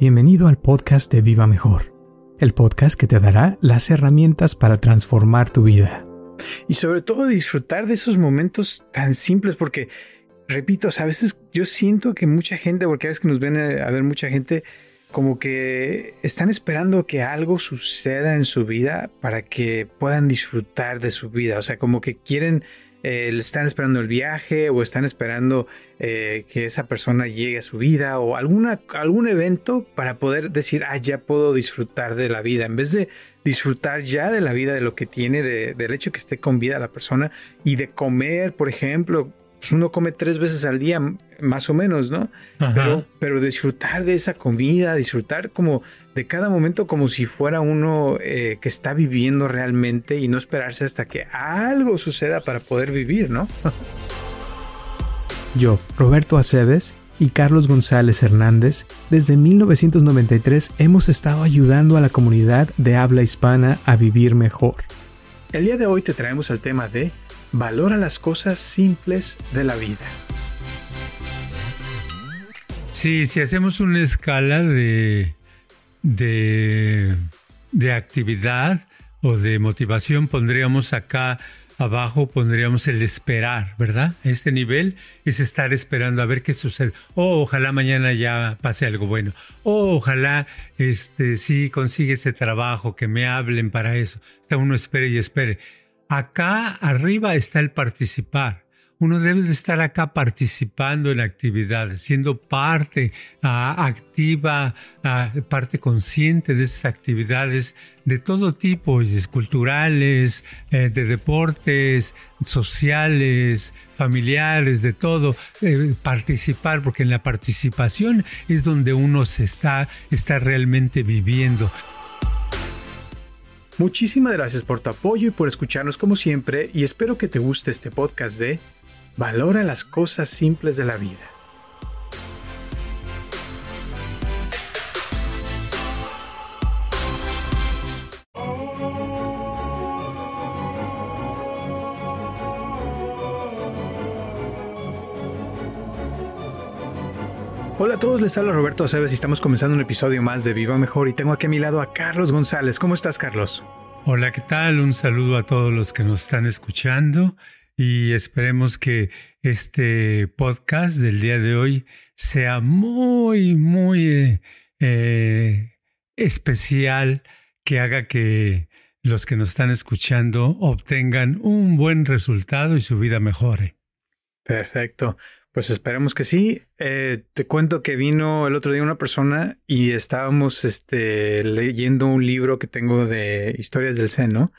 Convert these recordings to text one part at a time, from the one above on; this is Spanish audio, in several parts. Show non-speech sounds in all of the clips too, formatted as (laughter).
Bienvenido al podcast de Viva Mejor, el podcast que te dará las herramientas para transformar tu vida. Y sobre todo disfrutar de esos momentos tan simples, porque, repito, a veces yo siento que mucha gente, porque a veces que nos ven a ver mucha gente, como que están esperando que algo suceda en su vida para que puedan disfrutar de su vida. O sea, como que quieren eh, están esperando el viaje o están esperando eh, que esa persona llegue a su vida o alguna, algún evento para poder decir, ah, ya puedo disfrutar de la vida, en vez de disfrutar ya de la vida, de lo que tiene, del hecho que esté con vida la persona y de comer, por ejemplo, pues uno come tres veces al día, más o menos, ¿no? Pero, pero disfrutar de esa comida, disfrutar como de cada momento como si fuera uno eh, que está viviendo realmente y no esperarse hasta que algo suceda para poder vivir, ¿no? (laughs) Yo, Roberto Aceves y Carlos González Hernández, desde 1993 hemos estado ayudando a la comunidad de habla hispana a vivir mejor. El día de hoy te traemos el tema de valora las cosas simples de la vida. Sí, si hacemos una escala de, de, de actividad o de motivación, pondríamos acá abajo pondríamos el esperar, ¿verdad? Este nivel es estar esperando a ver qué sucede. Oh, ojalá mañana ya pase algo bueno. Oh, ojalá este sí consigue ese trabajo, que me hablen para eso. Está uno espere y espere. Acá arriba está el participar. Uno debe de estar acá participando en actividades, siendo parte ah, activa, ah, parte consciente de esas actividades de todo tipo, culturales, eh, de deportes, sociales, familiares, de todo, eh, participar, porque en la participación es donde uno se está, está realmente viviendo. Muchísimas gracias por tu apoyo y por escucharnos como siempre y espero que te guste este podcast de Valora las cosas simples de la vida. A todos, les habla Roberto Aceves y estamos comenzando un episodio más de Viva Mejor y tengo aquí a mi lado a Carlos González. ¿Cómo estás, Carlos? Hola, ¿qué tal? Un saludo a todos los que nos están escuchando y esperemos que este podcast del día de hoy sea muy, muy eh, especial, que haga que los que nos están escuchando obtengan un buen resultado y su vida mejore. Perfecto. Pues esperemos que sí. Eh, te cuento que vino el otro día una persona y estábamos este, leyendo un libro que tengo de historias del Zen, ¿no?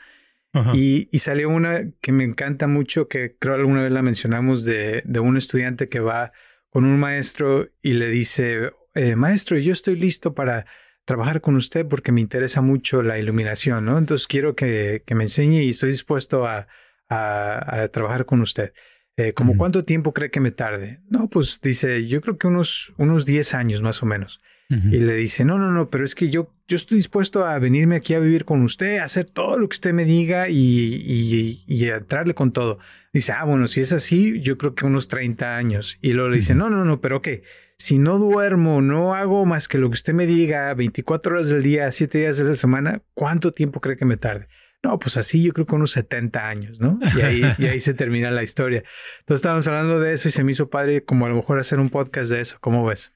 Y, salió una que me encanta mucho, que creo alguna vez la mencionamos, de, de un estudiante que va con un maestro y le dice, eh, maestro, yo estoy listo para trabajar con usted porque me interesa mucho la iluminación, ¿no? Entonces quiero que, que me enseñe y estoy dispuesto a, a trabajar con usted. Eh, ¿Como cuánto tiempo cree que me tarde? No, pues dice, yo creo que unos, unos 10 años más o menos. Y le dice, no, no, no, pero es que yo, yo estoy dispuesto a venirme aquí a vivir con usted, a hacer todo lo que usted me diga y, y, y entrarle con todo. Dice, ah, bueno, si es así, yo creo que unos 30 años. Y luego le dice, no, no, no, pero ¿qué? Si no duermo, no hago más que lo que usted me diga 24 horas del día, 7 días de la semana, ¿cuánto tiempo cree que me tarde? No, pues así yo creo que unos 70 años, ¿no? Y ahí, (laughs) y ahí se termina la historia. Entonces estábamos hablando de eso y se me hizo padre como a lo mejor hacer un podcast de eso. ¿Cómo ves?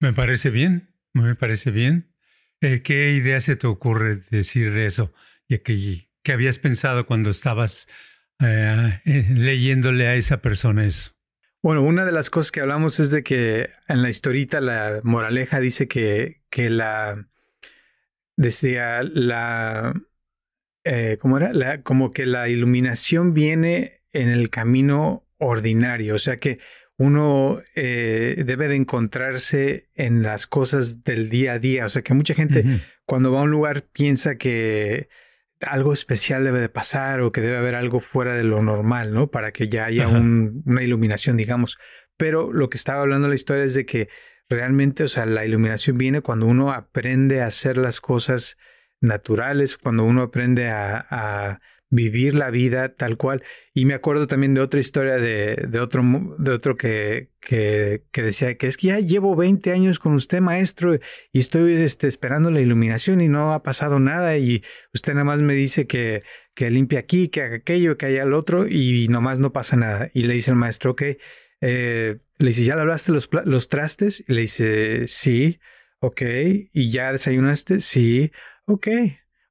Me parece bien, me parece bien. Eh, ¿Qué idea se te ocurre decir de eso? ¿Y que, ¿Qué habías pensado cuando estabas eh, eh, leyéndole a esa persona eso? Bueno, una de las cosas que hablamos es de que en la historita la moraleja dice que, que la, decía, la, eh, ¿cómo era? como que la iluminación viene en el camino ordinario, o sea que uno eh, debe de encontrarse en las cosas del día a día, o sea que mucha gente cuando va a un lugar piensa que algo especial debe de pasar o que debe haber algo fuera de lo normal, ¿no? Para que ya haya una iluminación, digamos. Pero lo que estaba hablando la historia es de que realmente, o sea, la iluminación viene cuando uno aprende a hacer las cosas naturales, cuando uno aprende a, vivir la vida tal cual. Y me acuerdo también de otra historia de, otro, de otro que, que, decía que es que ya llevo 20 años con usted, maestro, y estoy este, esperando la iluminación y no ha pasado nada y usted nada más me dice que, que limpia aquí, que haga aquello, que haya el otro y nomás no pasa nada. Y le dice el maestro, ok, eh, le dice, ¿ya le hablaste los, los trastes? Y le dice, sí, ok. ¿Y ya desayunaste? Sí, ok.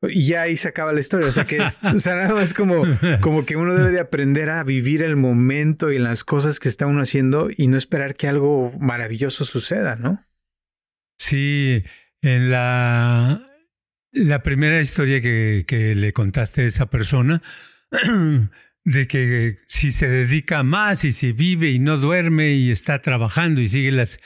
Y ya ahí se acaba la historia. O sea, que es, o sea, nada más como, como que uno debe de aprender a vivir el momento y las cosas que está uno haciendo y no esperar que algo maravilloso suceda, ¿no? Sí, en la, la primera historia que, que le contaste a esa persona, (clears throat) de que si se dedica más y si vive y no duerme y está trabajando y sigue las,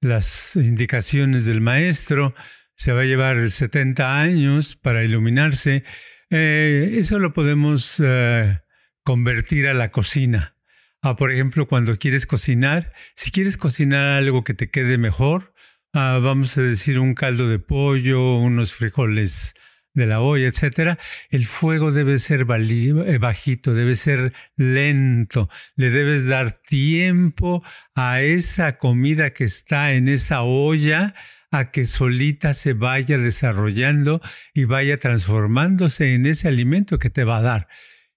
las indicaciones del maestro, se va a llevar 70 años para iluminarse. Eh, eso lo podemos eh, convertir a la cocina. Ah, por ejemplo, cuando quieres cocinar, si quieres cocinar algo que te quede mejor, ah, vamos a decir un caldo de pollo, unos frijoles de la olla, etcétera, el fuego debe ser eh, bajito, debe ser lento, le debes dar tiempo a esa comida que está en esa olla a que solita se vaya desarrollando y vaya transformándose en ese alimento que te va a dar.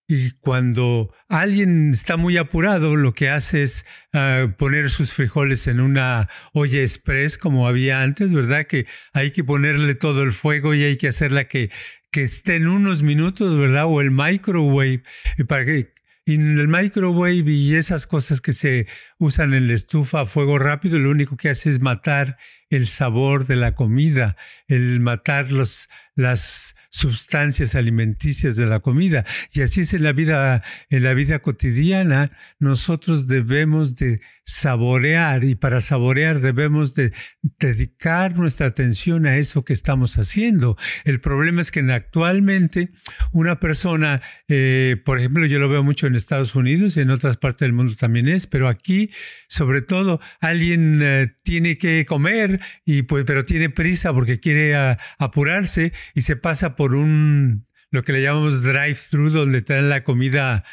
Y cuando alguien está muy apurado, lo que hace es ah, poner sus frijoles en una olla express como había antes, ¿verdad? Que hay que ponerle todo el fuego y hay que hacerla que, que esté en unos minutos, ¿verdad? O el microwave, para que y en el microwave y esas cosas que se usan en la estufa a fuego rápido, lo único que hace es matar el sabor de la comida, el matar los, las sustancias alimenticias de la comida. Y así es en la vida, en la vida cotidiana. Nosotros debemos de saborear y para saborear debemos de dedicar nuestra atención a eso que estamos haciendo. El problema es que actualmente una persona, eh, por ejemplo, yo lo veo mucho en Estados Unidos y en otras partes del mundo también es, pero aquí, sobre todo, alguien eh, tiene que comer y pues, pero tiene prisa porque quiere ah, apurarse y se pasa por un lo que le llamamos drive-thru, donde te dan la comida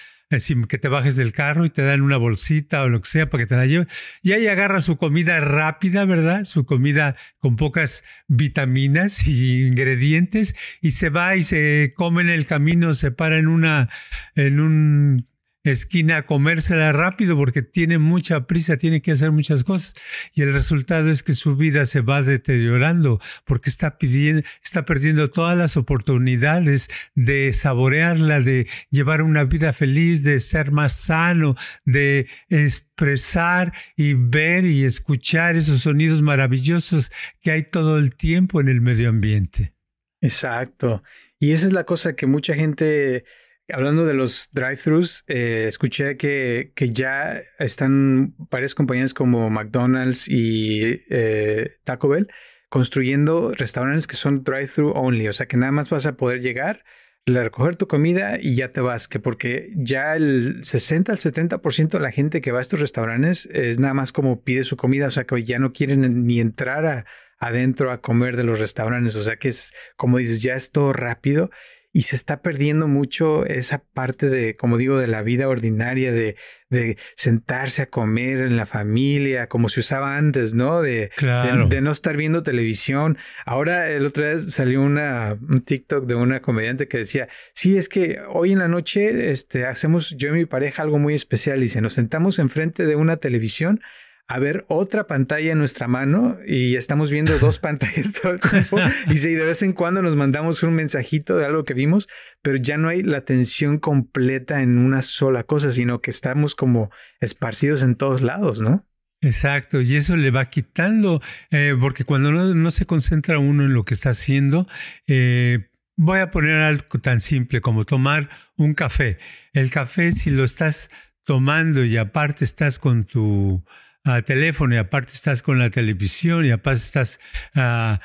que te bajes del carro y te dan una bolsita o lo que sea para que te la lleves. Y ahí agarra su comida rápida, ¿verdad? Su comida con pocas vitaminas y ingredientes y se va y se come en el camino, se para en una, en un esquina a comérsela rápido porque tiene mucha prisa, tiene que hacer muchas cosas y el resultado es que su vida se va deteriorando porque está pidiendo, está perdiendo todas las oportunidades de saborearla, de llevar una vida feliz, de ser más sano, de expresar y ver y escuchar esos sonidos maravillosos que hay todo el tiempo en el medio ambiente. Exacto. Y esa es la cosa que mucha gente Hablando de los drive-thrus, eh, escuché que, que, ya están varias compañías como McDonald's y eh, Taco Bell construyendo restaurantes que son drive-thru only, o sea que nada más vas a poder llegar, recoger tu comida y ya te vas, que porque ya el 60 al 70% de la gente que va a estos restaurantes es nada más como pide su comida, o sea que ya no quieren ni entrar adentro a comer de los restaurantes, o sea que es como dices, ya es todo rápido y se está perdiendo mucho esa parte de, como digo, de la vida ordinaria, de, de sentarse a comer en la familia, como se usaba antes, ¿no? De, de, no estar viendo televisión. Ahora, el otro día salió una, un TikTok de una comediante que decía, sí, es que hoy en la noche este, hacemos yo y mi pareja algo muy especial y se nos sentamos enfrente de una televisión a ver otra pantalla en nuestra mano y estamos viendo dos (laughs) pantallas todo el tiempo. Y sí, de vez en cuando nos mandamos un mensajito de algo que vimos, pero ya no hay la atención completa en una sola cosa, sino que estamos como esparcidos en todos lados, ¿no? Exacto, y eso le va quitando, eh, porque cuando no, se concentra uno en lo que está haciendo, eh, voy a poner algo tan simple como tomar un café. El café, si lo estás tomando y aparte estás con tu a teléfono y aparte estás con la televisión y aparte estás uh,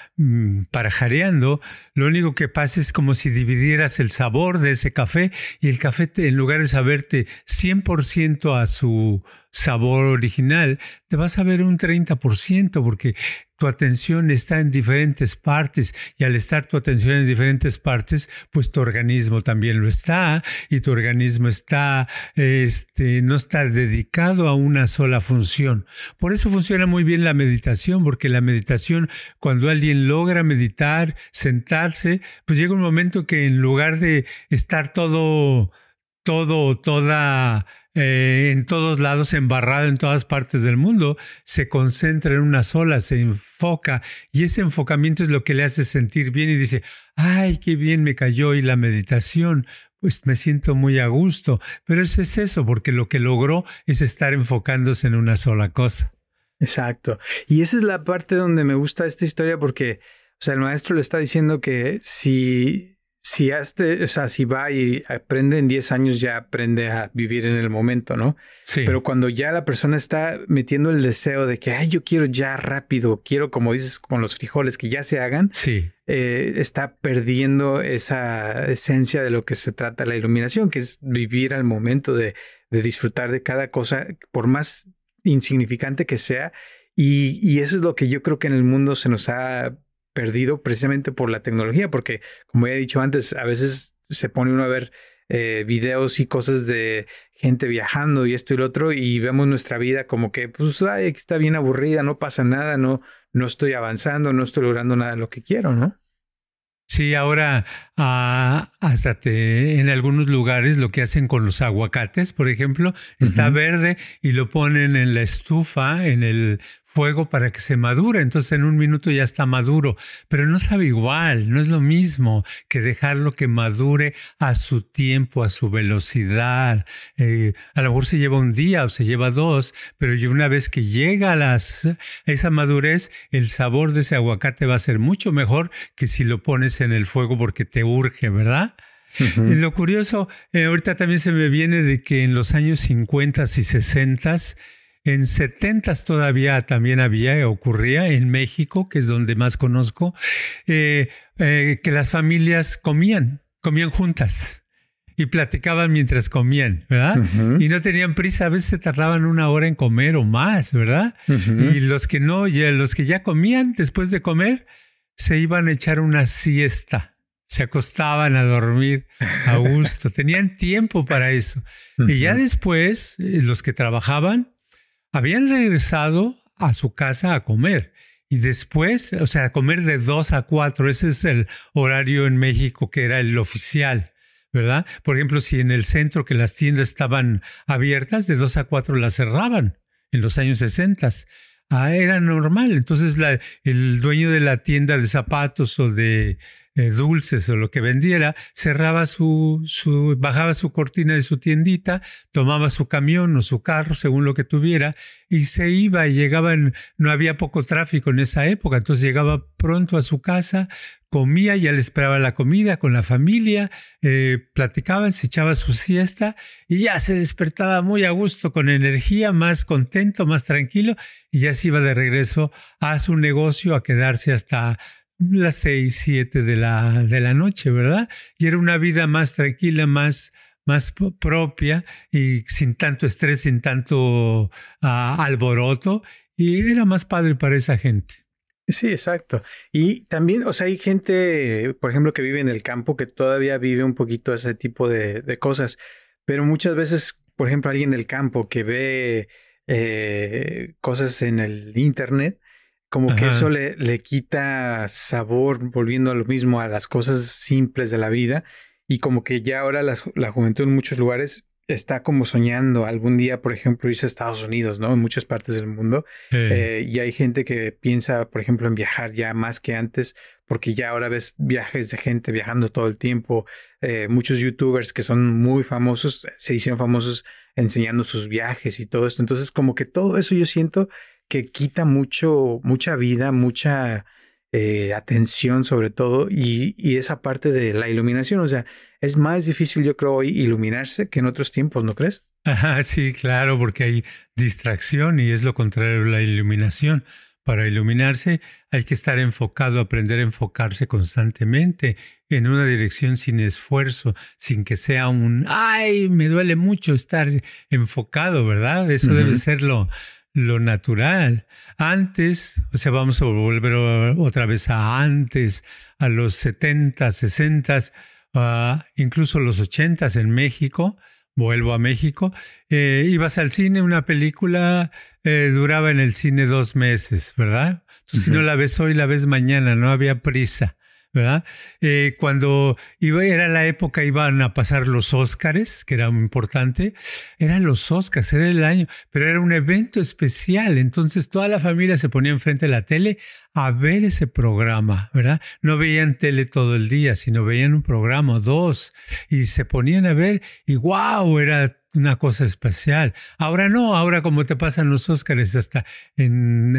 parajareando, lo único que pasa es como si dividieras el sabor de ese café y el café en lugar de saberte 100% a su sabor original, te vas a ver un 30% porque tu atención está en diferentes partes y al estar tu atención en diferentes partes, pues tu organismo también lo está y tu organismo está, este, no está dedicado a una sola función. Por eso funciona muy bien la meditación, porque la meditación, cuando alguien logra meditar, sentarse, pues llega un momento que en lugar de estar todo, todo, toda eh, en todos lados, embarrado en todas partes del mundo, se concentra en una sola, se enfoca y ese enfocamiento es lo que le hace sentir bien y dice, ay, qué bien me cayó y la meditación, pues me siento muy a gusto, pero eso es eso, porque lo que logró es estar enfocándose en una sola cosa. Exacto. Y esa es la parte donde me gusta esta historia porque, o sea, el maestro le está diciendo que si si, este, o sea, si va y aprende en 10 años, ya aprende a vivir en el momento, ¿no? Sí. Pero cuando ya la persona está metiendo el deseo de que, ay, yo quiero ya rápido, quiero, como dices, con los frijoles, que ya se hagan, sí. Eh, está perdiendo esa esencia de lo que se trata la iluminación, que es vivir al momento de, de disfrutar de cada cosa, por más insignificante que sea. Y, y eso es lo que yo creo que en el mundo se nos ha perdido precisamente por la tecnología, porque como he dicho antes, a veces se pone uno a ver eh, videos y cosas de gente viajando y esto y lo otro y vemos nuestra vida como que pues ay, está bien aburrida, no pasa nada, no, no estoy avanzando, no estoy logrando nada de lo que quiero, ¿no? Sí, ahora ah, hasta te, en algunos lugares lo que hacen con los aguacates, por ejemplo, está verde y lo ponen en la estufa, en el fuego para que se madure, entonces en un minuto ya está maduro, pero no sabe igual, no es lo mismo que dejarlo que madure a su tiempo, a su velocidad. Eh, a lo mejor se lleva un día o se lleva dos, pero una vez que llega a, las, esa madurez, el sabor de ese aguacate va a ser mucho mejor que si lo pones en el fuego porque te urge, ¿verdad? Y lo curioso, eh, ahorita también se me viene de que en los años 50 y 60 en 70 todavía también había, ocurría en México, que es donde más conozco, eh, eh, que las familias comían, comían juntas y platicaban mientras comían, ¿verdad? Y no tenían prisa, a veces se tardaban una hora en comer o más, ¿verdad? Y los que no, ya, los que ya comían después de comer, se iban a echar una siesta. Se acostaban a dormir a (laughs) gusto, tenían tiempo para eso. Y ya después, eh, los que trabajaban, habían regresado a su casa a comer. Y después, o sea, a comer de dos a cuatro, ese es el horario en México que era el oficial, ¿verdad? Por ejemplo, si en el centro que las tiendas estaban abiertas, de dos a cuatro las cerraban en los años 60. Ah, era normal. Entonces el dueño de la tienda de zapatos o de eh, dulces o lo que vendiera, cerraba su, su, bajaba su cortina de su tiendita, tomaba su camión o su carro, según lo que tuviera, y se iba y llegaba, no había poco tráfico en esa época, entonces llegaba pronto a su casa, comía, ya le esperaba la comida con la familia, eh, platicaban, se echaba su siesta y ya se despertaba muy a gusto, con energía, más contento, más tranquilo, y ya se iba de regreso a su negocio a quedarse hasta las seis, siete de la, de la noche, ¿verdad? Y era una vida más tranquila, más, más propia y sin tanto estrés, sin tanto ah, alboroto. Y era más padre para esa gente. Sí, exacto. Y también, o sea, hay gente, por ejemplo, que vive en el campo que todavía vive un poquito ese tipo de, cosas, pero muchas veces, por ejemplo, alguien del campo que ve eh, cosas en el Internet, como que eso le, le quita sabor, volviendo a lo mismo, a las cosas simples de la vida. Y como que ya ahora la, la juventud en muchos lugares está como soñando algún día, por ejemplo, irse a Estados Unidos, ¿no? En muchas partes del mundo. Eh, y hay gente que piensa, por ejemplo, en viajar ya más que antes, porque ya ahora ves viajes de gente viajando todo el tiempo. Eh, muchos youtubers que son muy famosos se hicieron famosos enseñando sus viajes y todo esto. Entonces, como que todo eso yo siento que quita mucho, mucha vida, mucha eh, atención sobre todo y, y, esa parte de la iluminación. O sea, es más difícil yo creo hoy iluminarse que en otros tiempos, ¿no crees? Ajá, sí, claro, porque hay distracción y es lo contrario de la iluminación. para iluminarse, hay que estar enfocado, aprender a enfocarse constantemente en una dirección sin esfuerzo, sin que sea un, ay, me duele mucho estar enfocado, ¿verdad? Eso debe ser lo, lo natural. Antes, o sea, vamos a volver otra vez a antes, a los 70, 60, uh, incluso los 80 en México, vuelvo a México, eh, ibas al cine, una película eh, duraba en el cine dos meses, ¿verdad? Entonces, si no la ves hoy, la ves mañana, no había prisa. ¿Verdad? Eh, cuando era la época, iban a pasar los Óscares, que era muy importante, eran los Óscares, era el año, pero era un evento especial, entonces toda la familia se ponía enfrente de la tele a ver ese programa, ¿verdad? No veían tele todo el día, sino veían un programa, dos, y se ponían a ver y wow, era una cosa especial. Ahora no, ahora como te pasan los Óscares hasta en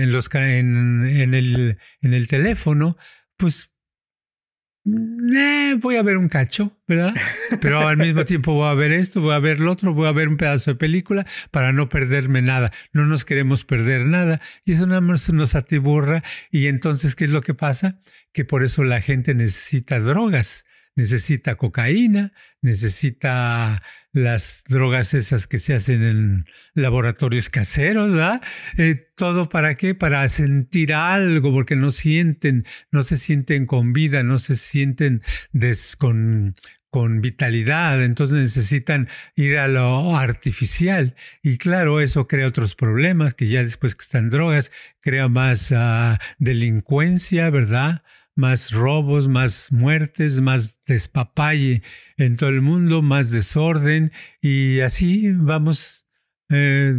el teléfono, pues voy a ver un cacho, ¿verdad? Pero al mismo (laughs) tiempo voy a ver esto, voy a ver lo otro, voy a ver un pedazo de película para no perderme nada. No nos queremos perder nada y eso nada más nos atiburra. Y entonces, ¿qué es lo que pasa? Que por eso la gente necesita drogas necesita cocaína, necesita las drogas esas que se hacen en laboratorios caseros, ¿verdad? Eh, todo para qué? Para sentir algo, porque no sienten, no se sienten con vida, no se sienten con, con vitalidad, entonces necesitan ir a lo artificial. Y claro, eso crea otros problemas, que ya después que están drogas, crea más ah, delincuencia, ¿verdad? Más robos, más muertes, más despapalle en todo el mundo, más desorden y así vamos eh,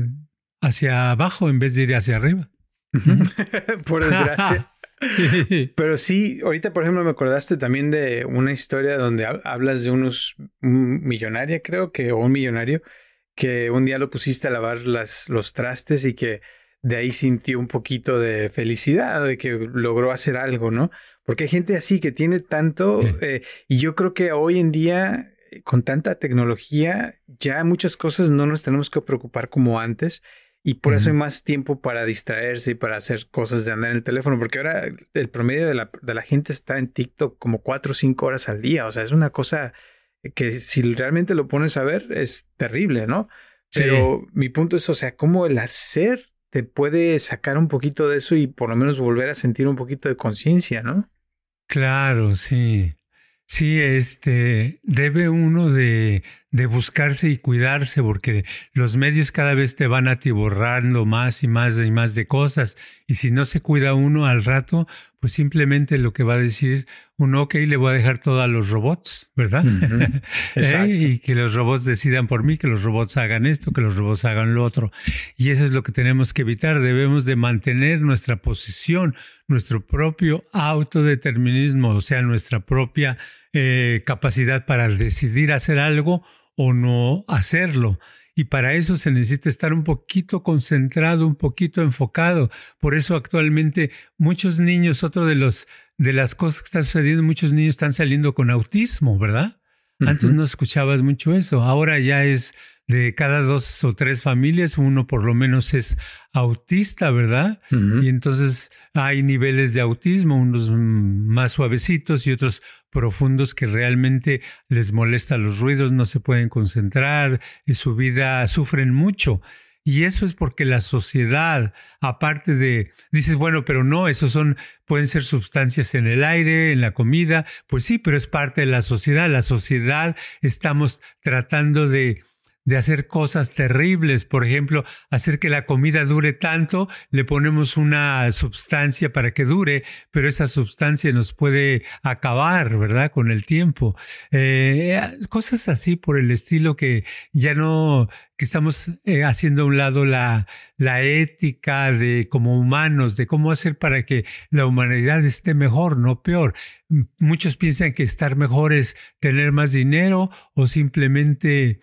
hacia abajo en vez de ir hacia arriba. (laughs) por desgracia. (laughs) Pero sí, ahorita por ejemplo me acordaste también de una historia donde hablas de unos millonaria creo que o un millonario que un día lo pusiste a lavar las, los trastes y que de ahí sintió un poquito de felicidad, de que logró hacer algo, ¿no? Porque hay gente así que tiene tanto, eh, y yo creo que hoy en día, eh, con tanta tecnología, ya muchas cosas no nos tenemos que preocupar como antes. Y por eso hay más tiempo para distraerse y para hacer cosas de andar en el teléfono, porque ahora el promedio de la, de la gente está en TikTok como cuatro o cinco horas al día. O sea, es una cosa que si realmente lo pones a ver es terrible, ¿no? Pero mi punto es, o sea, cómo el hacer te puede sacar un poquito de eso y por lo menos volver a sentir un poquito de conciencia, ¿no? Claro, sí. Sí, este, debe uno de, de, buscarse y cuidarse porque los medios cada vez te van atiborrando más y más y más de cosas. Y si no se cuida uno al rato, pues simplemente lo que va a decir uno, ok, le voy a dejar todo a los robots, ¿verdad? (laughs) ¿Eh? Y que los robots decidan por mí, que los robots hagan esto, que los robots hagan lo otro. Y eso es lo que tenemos que evitar. Debemos de mantener nuestra posición, nuestro propio autodeterminismo, o sea, nuestra propia eh, capacidad para decidir hacer algo o no hacerlo. Y para eso se necesita estar un poquito concentrado, un poquito enfocado. Por eso actualmente muchos niños, otro de los de las cosas que están sucediendo, muchos niños están saliendo con autismo, ¿verdad? Antes no escuchabas mucho eso. Ahora ya es de cada dos o tres familias, uno por lo menos es autista, ¿verdad? Y entonces hay niveles de autismo, unos más suavecitos y otros profundos que realmente les molesta los ruidos, no se pueden concentrar, y su vida sufren mucho. Y eso es porque la sociedad, aparte de, dices, bueno, pero no, esos son, pueden ser sustancias en el aire, en la comida, pues sí, pero es parte de la sociedad. La sociedad estamos tratando de de hacer cosas terribles, por ejemplo, hacer que la comida dure tanto, le ponemos una sustancia para que dure, pero esa sustancia nos puede acabar, ¿verdad? Con el tiempo. Eh, cosas así por el estilo que ya no, que estamos eh, haciendo a un lado la, la ética de como humanos, de cómo hacer para que la humanidad esté mejor, no peor. Muchos piensan que estar mejor es tener más dinero o simplemente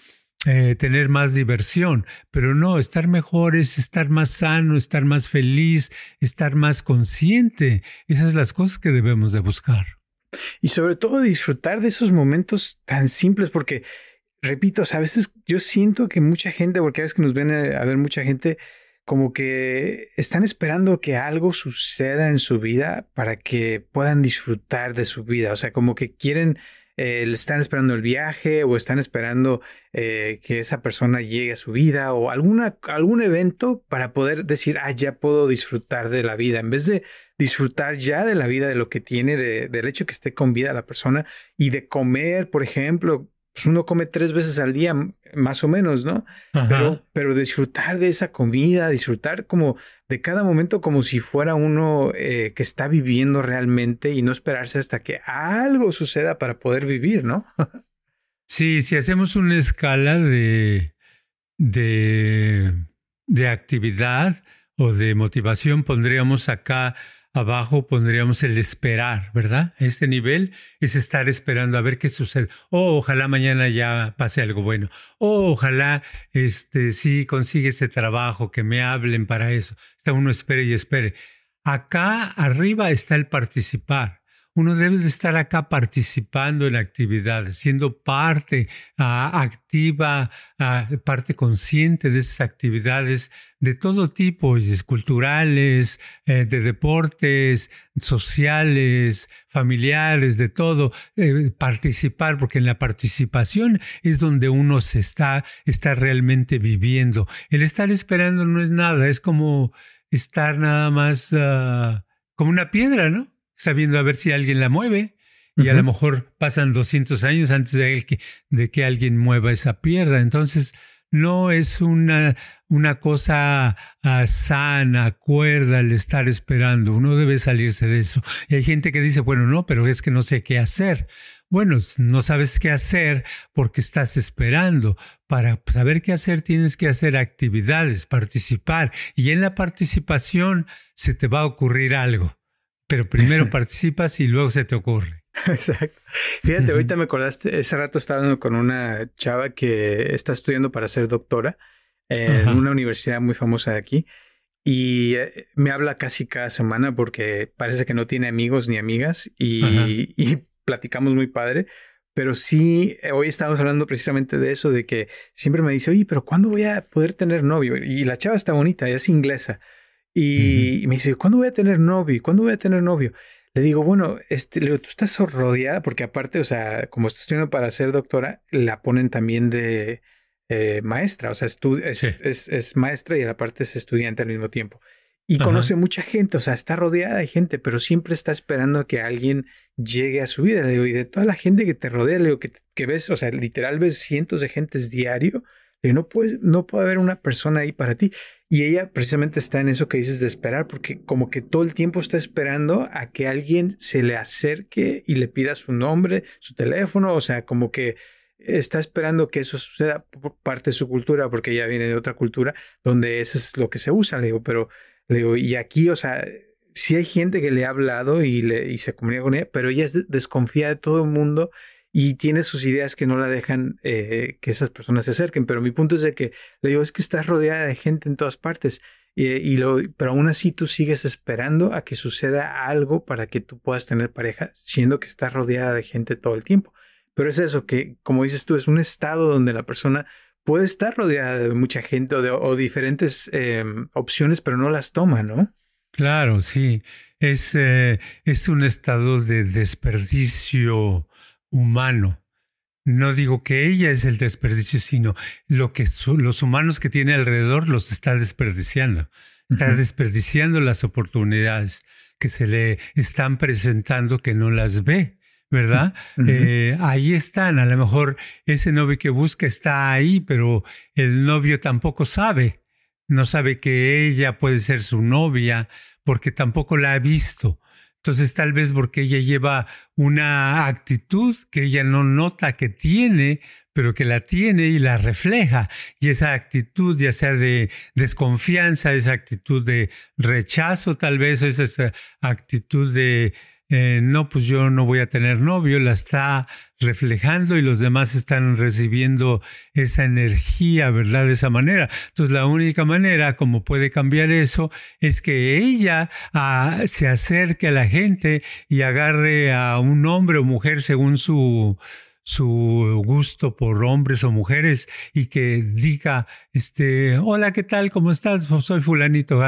eh, tener más diversión, pero no, estar mejor es estar más sano, estar más feliz, estar más consciente. Esas son las cosas que debemos de buscar. Y sobre todo disfrutar de esos momentos tan simples, porque, repito, a veces yo siento que mucha gente, porque a veces que nos ven a ver mucha gente, como que están esperando que algo suceda en su vida para que puedan disfrutar de su vida. O sea, como que quieren, eh, están esperando el viaje o están esperando eh, que esa persona llegue a su vida o alguna, algún evento para poder decir, ah, ya puedo disfrutar de la vida. En vez de disfrutar ya de la vida, de lo que tiene, de, del hecho que esté con vida la persona y de comer, por ejemplo, pues uno come tres veces al día, más o menos, ¿no? Pero, pero, disfrutar de esa comida, disfrutar como de cada momento como si fuera uno eh, que está viviendo realmente y no esperarse hasta que algo suceda para poder vivir, ¿no? sí, si hacemos una escala de, de, de actividad o de motivación, pondríamos acá Abajo pondríamos el esperar, ¿verdad? Este nivel es estar esperando a ver qué sucede. Oh, ojalá mañana ya pase algo bueno. Oh, ojalá este sí consigue ese trabajo, que me hablen para eso. Está uno espere y espere. Acá arriba está el participar uno debe de estar acá participando en actividades, siendo parte ah, activa, ah, parte consciente de esas actividades de todo tipo, culturales, eh, de deportes, sociales, familiares, de todo, eh, participar, porque en la participación es donde uno se está, está realmente viviendo. El estar esperando no es nada, es como estar nada más ah, como una piedra, ¿no? Está viendo a ver si alguien la mueve y a lo mejor pasan 200 años antes de que, de que alguien mueva esa piedra. Entonces, no es una, una cosa ah, sana, cuerda el estar esperando. Uno debe salirse de eso. Y hay gente que dice, bueno, no, pero es que no sé qué hacer. Bueno, no sabes qué hacer porque estás esperando. Para saber qué hacer tienes que hacer actividades, participar. Y en la participación se te va a ocurrir algo pero primero (laughs) participas y luego se te ocurre. Exacto. Fíjate, ahorita me acordaste, ese rato estaba hablando con una chava que está estudiando para ser doctora en una universidad muy famosa de aquí y eh, me habla casi cada semana porque parece que no tiene amigos ni amigas y, (laughs) y platicamos muy padre. Pero sí, hoy estamos hablando precisamente de eso, de que siempre me dice, oye, pero ¿cuándo voy a poder tener novio? Y la chava está bonita, es inglesa. Y, me dice, ¿cuándo voy a tener novio? ¿Cuándo voy a tener novio? Le digo, bueno, este, le tú estás rodeada, porque aparte, o sea, como estás estudiando para ser doctora, la ponen también de eh, maestra, o sea, es, es, maestra y aparte es estudiante al mismo tiempo. Y conoce mucha gente, o sea, está rodeada de gente, pero siempre está esperando a que alguien llegue a su vida. Le digo, y de toda la gente que te rodea, le digo, que, que ves, o sea, literal ves cientos de gentes diario, no, puede, no puede haber una persona ahí para ti. Y ella precisamente está en eso que dices de esperar, porque como que todo el tiempo está esperando a que alguien se le acerque y le pida su nombre, su teléfono, o sea, como que está esperando que eso suceda por parte de su cultura, porque ella viene de otra cultura donde eso es lo que se usa, le digo, pero le digo, y aquí, o sea, sí hay gente que le ha hablado y, y se comunica con ella, pero ella desconfía de todo el mundo y tiene sus ideas que no la dejan eh, que esas personas se acerquen. Pero mi punto es de que le digo, es que estás rodeada de gente en todas partes, y lo, pero aún así tú sigues esperando a que suceda algo para que tú puedas tener pareja, siendo que estás rodeada de gente todo el tiempo. Pero es eso, que como dices tú, es un estado donde la persona puede estar rodeada de mucha gente o diferentes em, opciones, pero no las toma, ¿no? Claro, sí. Es, eh, es un estado de desperdicio humano. No digo que ella es el desperdicio, sino lo que los humanos que tiene alrededor los está desperdiciando. Está desperdiciando las oportunidades que se le están presentando que no las ve, ¿verdad? Eh, ahí están, a lo mejor ese novio que busca está ahí, pero el novio tampoco sabe, no sabe que ella puede ser su novia porque tampoco la ha visto entonces tal vez porque ella lleva una actitud que ella no nota que tiene, pero que la tiene y la refleja. Y esa actitud, ya sea de desconfianza, esa actitud de rechazo tal vez, o esa actitud de eh, no, pues yo no voy a tener novio, la está reflejando y los demás están recibiendo esa energía, ¿verdad? De esa manera. Entonces la única manera como puede cambiar eso es que ella ah, se acerque a la gente y agarre a un hombre o mujer según su, su gusto por hombres o mujeres y que diga, este, hola, ¿qué tal? ¿Cómo estás? Soy fulanito.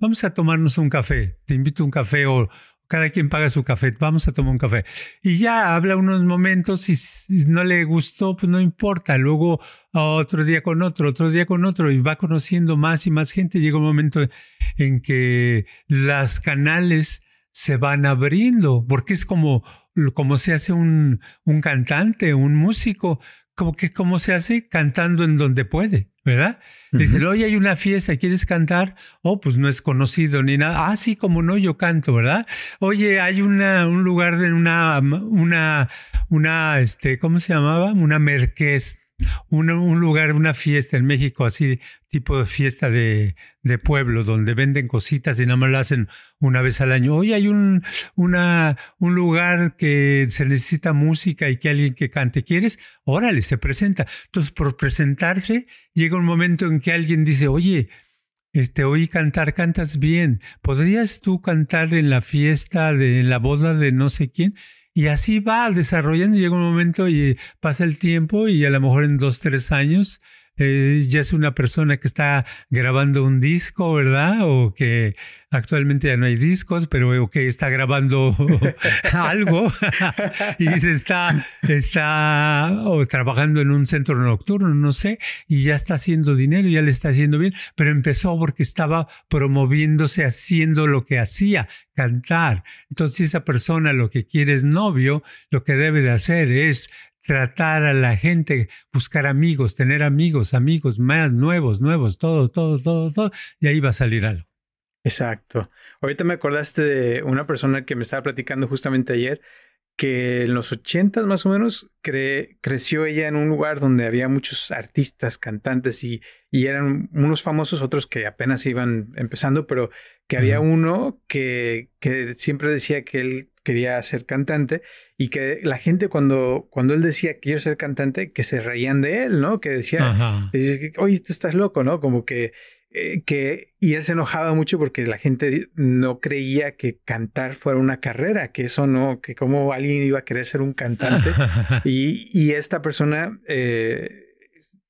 Vamos a tomarnos un café. Te invito a un café o cada quien paga su café, vamos a tomar un café. Y ya habla unos momentos y si no le gustó, pues no importa. Luego otro día con otro, otro día con otro y va conociendo más y más gente. Llega un momento en que las canales se van abriendo, porque es como, como se hace un, un cantante, un músico, como que como se hace cantando en donde puede, ¿verdad? Dice, oye, hay una fiesta, ¿quieres cantar? Oh, pues no es conocido ni nada. Ah, sí, como no, yo canto, ¿verdad? Oye, hay una, un lugar de una, una, una, este, ¿cómo se llamaba? Una merqués un, lugar, una fiesta en México, así tipo de fiesta de, de, pueblo, donde venden cositas y nada más lo hacen una vez al año. Hoy hay un, una, un lugar que se necesita música y que alguien que cante. ¿Quieres? Órale, se presenta. Entonces, por presentarse, llega un momento en que alguien dice, oye, este, oí cantar, cantas bien. ¿Podrías tú cantar en la fiesta de en la boda de no sé quién? Y así va desarrollando, llega un momento y pasa el tiempo y a lo mejor en dos, tres años eh, ya es una persona que está grabando un disco, ¿verdad? O que actualmente ya no hay discos, pero que está grabando (laughs) algo (laughs) y se está, está o trabajando en un centro nocturno, no sé, y ya está haciendo dinero, ya le está haciendo bien, pero empezó porque estaba promoviéndose, haciendo lo que hacía, cantar. Entonces, esa persona lo que quiere es novio, lo que debe de hacer es tratar a la gente, buscar amigos, tener amigos, amigos más nuevos, nuevos, todo, todo, todo, todo, y ahí va a salir algo. Exacto. Ahorita me acordaste de una persona que me estaba platicando justamente ayer, que en los ochentas más o menos creció ella en un lugar donde había muchos artistas, cantantes y, y, eran unos famosos, otros que apenas iban empezando, pero que había uno que, que siempre decía que él quería ser cantante y que la gente cuando, cuando él decía quiero ser cantante, que se reían de él, ¿no? Que decía, oye, tú estás loco, ¿no? Como que, eh, que, y él se enojaba mucho porque la gente no creía que cantar fuera una carrera, que eso no, que como alguien iba a querer ser un cantante. (laughs) y, y esta persona, eh,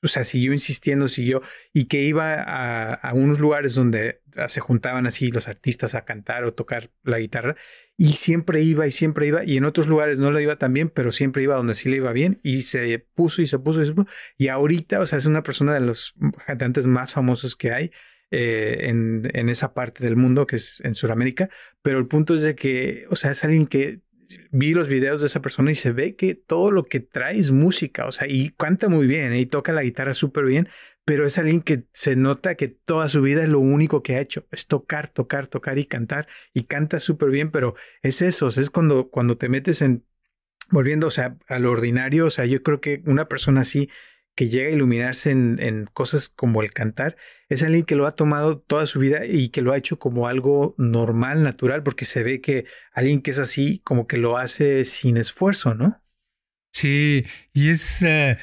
o sea, siguió insistiendo, siguió, y que iba a, a, unos lugares donde se juntaban así los artistas a cantar o tocar la guitarra, y siempre iba y siempre iba, y en otros lugares no le iba tan bien, pero siempre iba donde sí le iba bien, y se puso y se puso y se puso, y ahorita, o sea, es una persona de los cantantes más famosos que hay. Eh, en, en esa parte del mundo que es en Sudamérica, pero el punto es de que, o sea, es alguien que vi los videos de esa persona y se ve que todo lo que trae es música, o sea, y canta muy bien, y toca la guitarra súper bien, pero es alguien que se nota que toda su vida es lo único que ha hecho, es tocar, tocar, tocar y cantar, y canta súper bien, pero es eso, es cuando, cuando te metes en, volviendo, o sea, a lo ordinario, o sea, yo creo que una persona así que llega a iluminarse en, cosas como el cantar, es alguien que lo ha tomado toda su vida y que lo ha hecho como algo normal, natural, porque se ve que alguien que es así como que lo hace sin esfuerzo, ¿no? Sí, y es eh,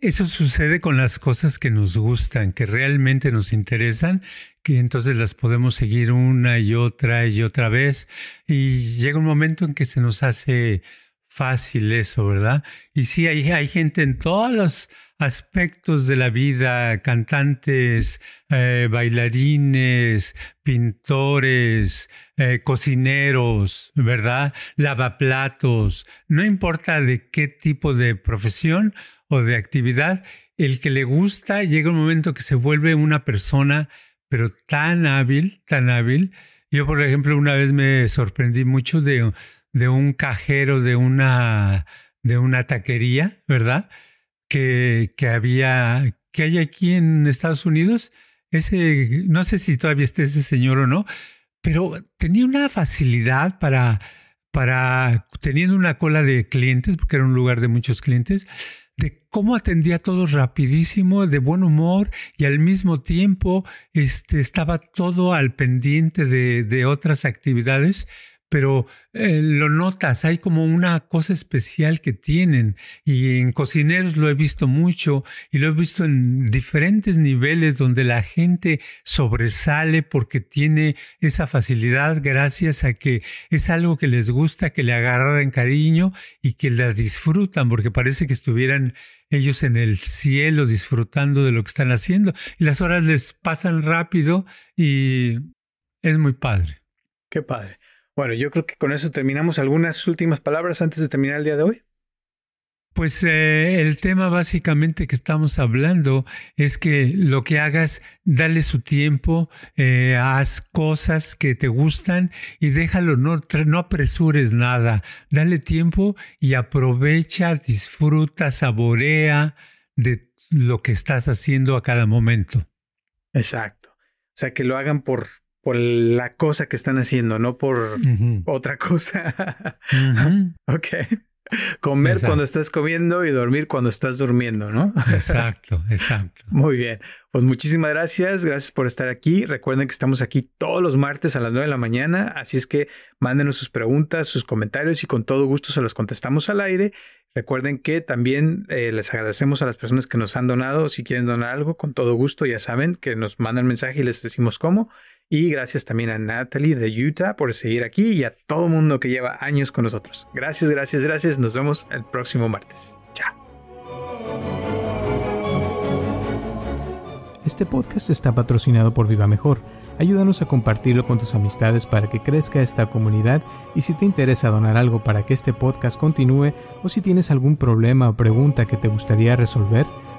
eso sucede con las cosas que nos gustan, que realmente nos interesan, que entonces las podemos seguir una y otra y otra vez, y llega un momento en que se nos hace fácil eso, ¿verdad? Y sí, hay, hay gente en todos los aspectos de la vida, cantantes, eh, bailarines, pintores, eh, cocineros, ¿verdad? Lavaplatos, no importa de qué tipo de profesión o de actividad, el que le gusta llega un momento que se vuelve una persona, pero tan hábil, tan hábil. Yo, por ejemplo, una vez me sorprendí mucho de, de un cajero de una, de una taquería, ¿verdad? Que, había, que hay aquí en Estados Unidos. Ese, no sé si todavía está ese señor o no, pero tenía una facilidad para, para, teniendo una cola de clientes, porque era un lugar de muchos clientes, de cómo atendía a todos rapidísimo, de buen humor y al mismo tiempo este, estaba todo al pendiente de, de otras actividades pero eh, lo notas, hay como una cosa especial que tienen y en cocineros lo he visto mucho y lo he visto en diferentes niveles donde la gente sobresale porque tiene esa facilidad gracias a que es algo que les gusta, que le agarran cariño y que la disfrutan porque parece que estuvieran ellos en el cielo disfrutando de lo que están haciendo y las horas les pasan rápido y es muy padre. Qué padre. Bueno, yo creo que con eso terminamos. ¿Algunas últimas palabras antes de terminar el día de hoy? Pues eh, el tema básicamente que estamos hablando es que lo que hagas, dale su tiempo, eh, haz cosas que te gustan y déjalo, no, no apresures nada, dale tiempo y aprovecha, disfruta, saborea de lo que estás haciendo a cada momento. Exacto. O sea, que lo hagan por, por la cosa que están haciendo, no por otra cosa. (laughs) ok. Comer cuando estás comiendo y dormir cuando estás durmiendo, ¿no? Exacto, exacto. (laughs) Muy bien. Pues muchísimas gracias. Gracias por estar aquí. Recuerden que estamos aquí todos los martes a las 9 de la mañana. Así es que mándenos sus preguntas, sus comentarios y con todo gusto se los contestamos al aire. Recuerden que también eh, les agradecemos a las personas que nos han donado. Si quieren donar algo, con todo gusto, ya saben que nos mandan mensaje y les decimos cómo. Y gracias también a Natalie de Utah por seguir aquí y a todo mundo que lleva años con nosotros. Gracias, gracias, gracias. Nos vemos el próximo martes. Chao. Este podcast está patrocinado por Viva Mejor. Ayúdanos a compartirlo con tus amistades para que crezca esta comunidad y si te interesa donar algo para que este podcast continúe o si tienes algún problema o pregunta que te gustaría resolver,